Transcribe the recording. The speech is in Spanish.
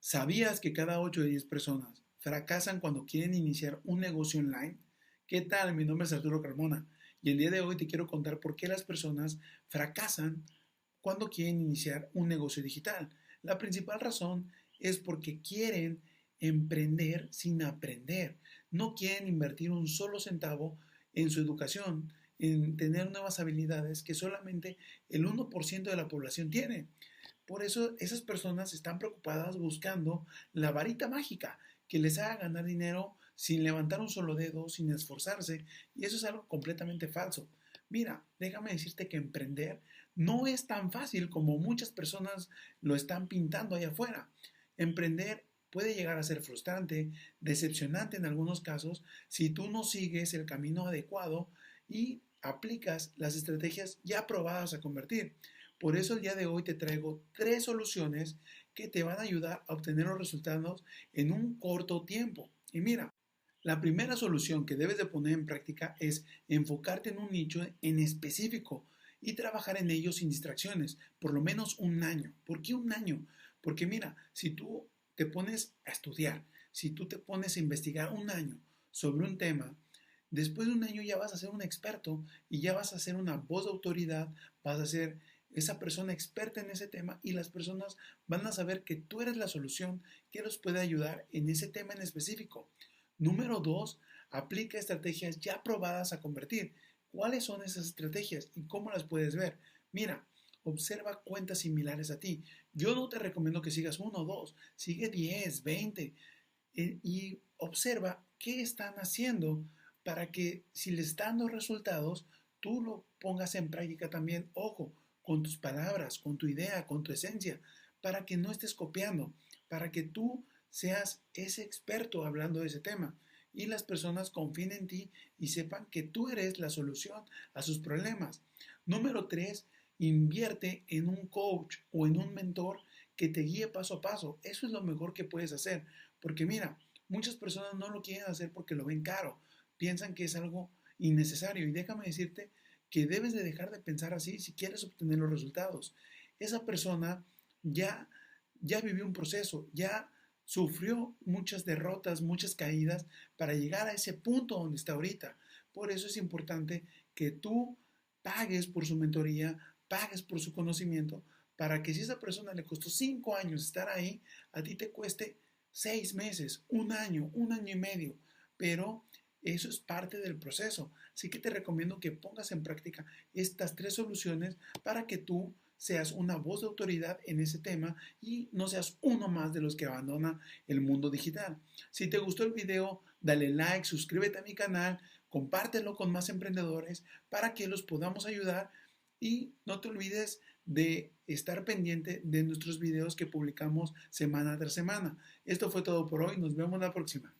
¿Sabías que cada 8 de 10 personas fracasan cuando quieren iniciar un negocio online? ¿Qué tal? Mi nombre es Arturo Carmona y el día de hoy te quiero contar por qué las personas fracasan cuando quieren iniciar un negocio digital. La principal razón es porque quieren emprender sin aprender. No quieren invertir un solo centavo en su educación, en tener nuevas habilidades que solamente el 1% de la población tiene. Por eso esas personas están preocupadas buscando la varita mágica que les haga ganar dinero sin levantar un solo dedo, sin esforzarse, y eso es algo completamente falso. Mira, déjame decirte que emprender no es tan fácil como muchas personas lo están pintando allá afuera. Emprender puede llegar a ser frustrante, decepcionante en algunos casos, si tú no sigues el camino adecuado y aplicas las estrategias ya probadas a convertir. Por eso el día de hoy te traigo tres soluciones que te van a ayudar a obtener los resultados en un corto tiempo. Y mira, la primera solución que debes de poner en práctica es enfocarte en un nicho en específico y trabajar en ello sin distracciones, por lo menos un año. ¿Por qué un año? Porque mira, si tú te pones a estudiar, si tú te pones a investigar un año sobre un tema, después de un año ya vas a ser un experto y ya vas a ser una voz de autoridad, vas a ser esa persona experta en ese tema y las personas van a saber que tú eres la solución que los puede ayudar en ese tema en específico. Número dos, aplica estrategias ya probadas a convertir. ¿Cuáles son esas estrategias y cómo las puedes ver? Mira, observa cuentas similares a ti. Yo no te recomiendo que sigas uno o dos, sigue 10, 20 eh, y observa qué están haciendo para que si les están dando resultados, tú lo pongas en práctica también. Ojo, con tus palabras, con tu idea, con tu esencia, para que no estés copiando, para que tú seas ese experto hablando de ese tema y las personas confíen en ti y sepan que tú eres la solución a sus problemas. Número tres, invierte en un coach o en un mentor que te guíe paso a paso. Eso es lo mejor que puedes hacer. Porque mira, muchas personas no lo quieren hacer porque lo ven caro. Piensan que es algo innecesario. Y déjame decirte que debes de dejar de pensar así si quieres obtener los resultados. Esa persona ya, ya vivió un proceso, ya sufrió muchas derrotas, muchas caídas para llegar a ese punto donde está ahorita. Por eso es importante que tú pagues por su mentoría, pagues por su conocimiento, para que si esa persona le costó cinco años estar ahí, a ti te cueste seis meses, un año, un año y medio. Pero eso es parte del proceso. Así que te recomiendo que pongas en práctica estas tres soluciones para que tú seas una voz de autoridad en ese tema y no seas uno más de los que abandona el mundo digital. Si te gustó el video, dale like, suscríbete a mi canal, compártelo con más emprendedores para que los podamos ayudar y no te olvides de estar pendiente de nuestros videos que publicamos semana tras semana. Esto fue todo por hoy, nos vemos la próxima.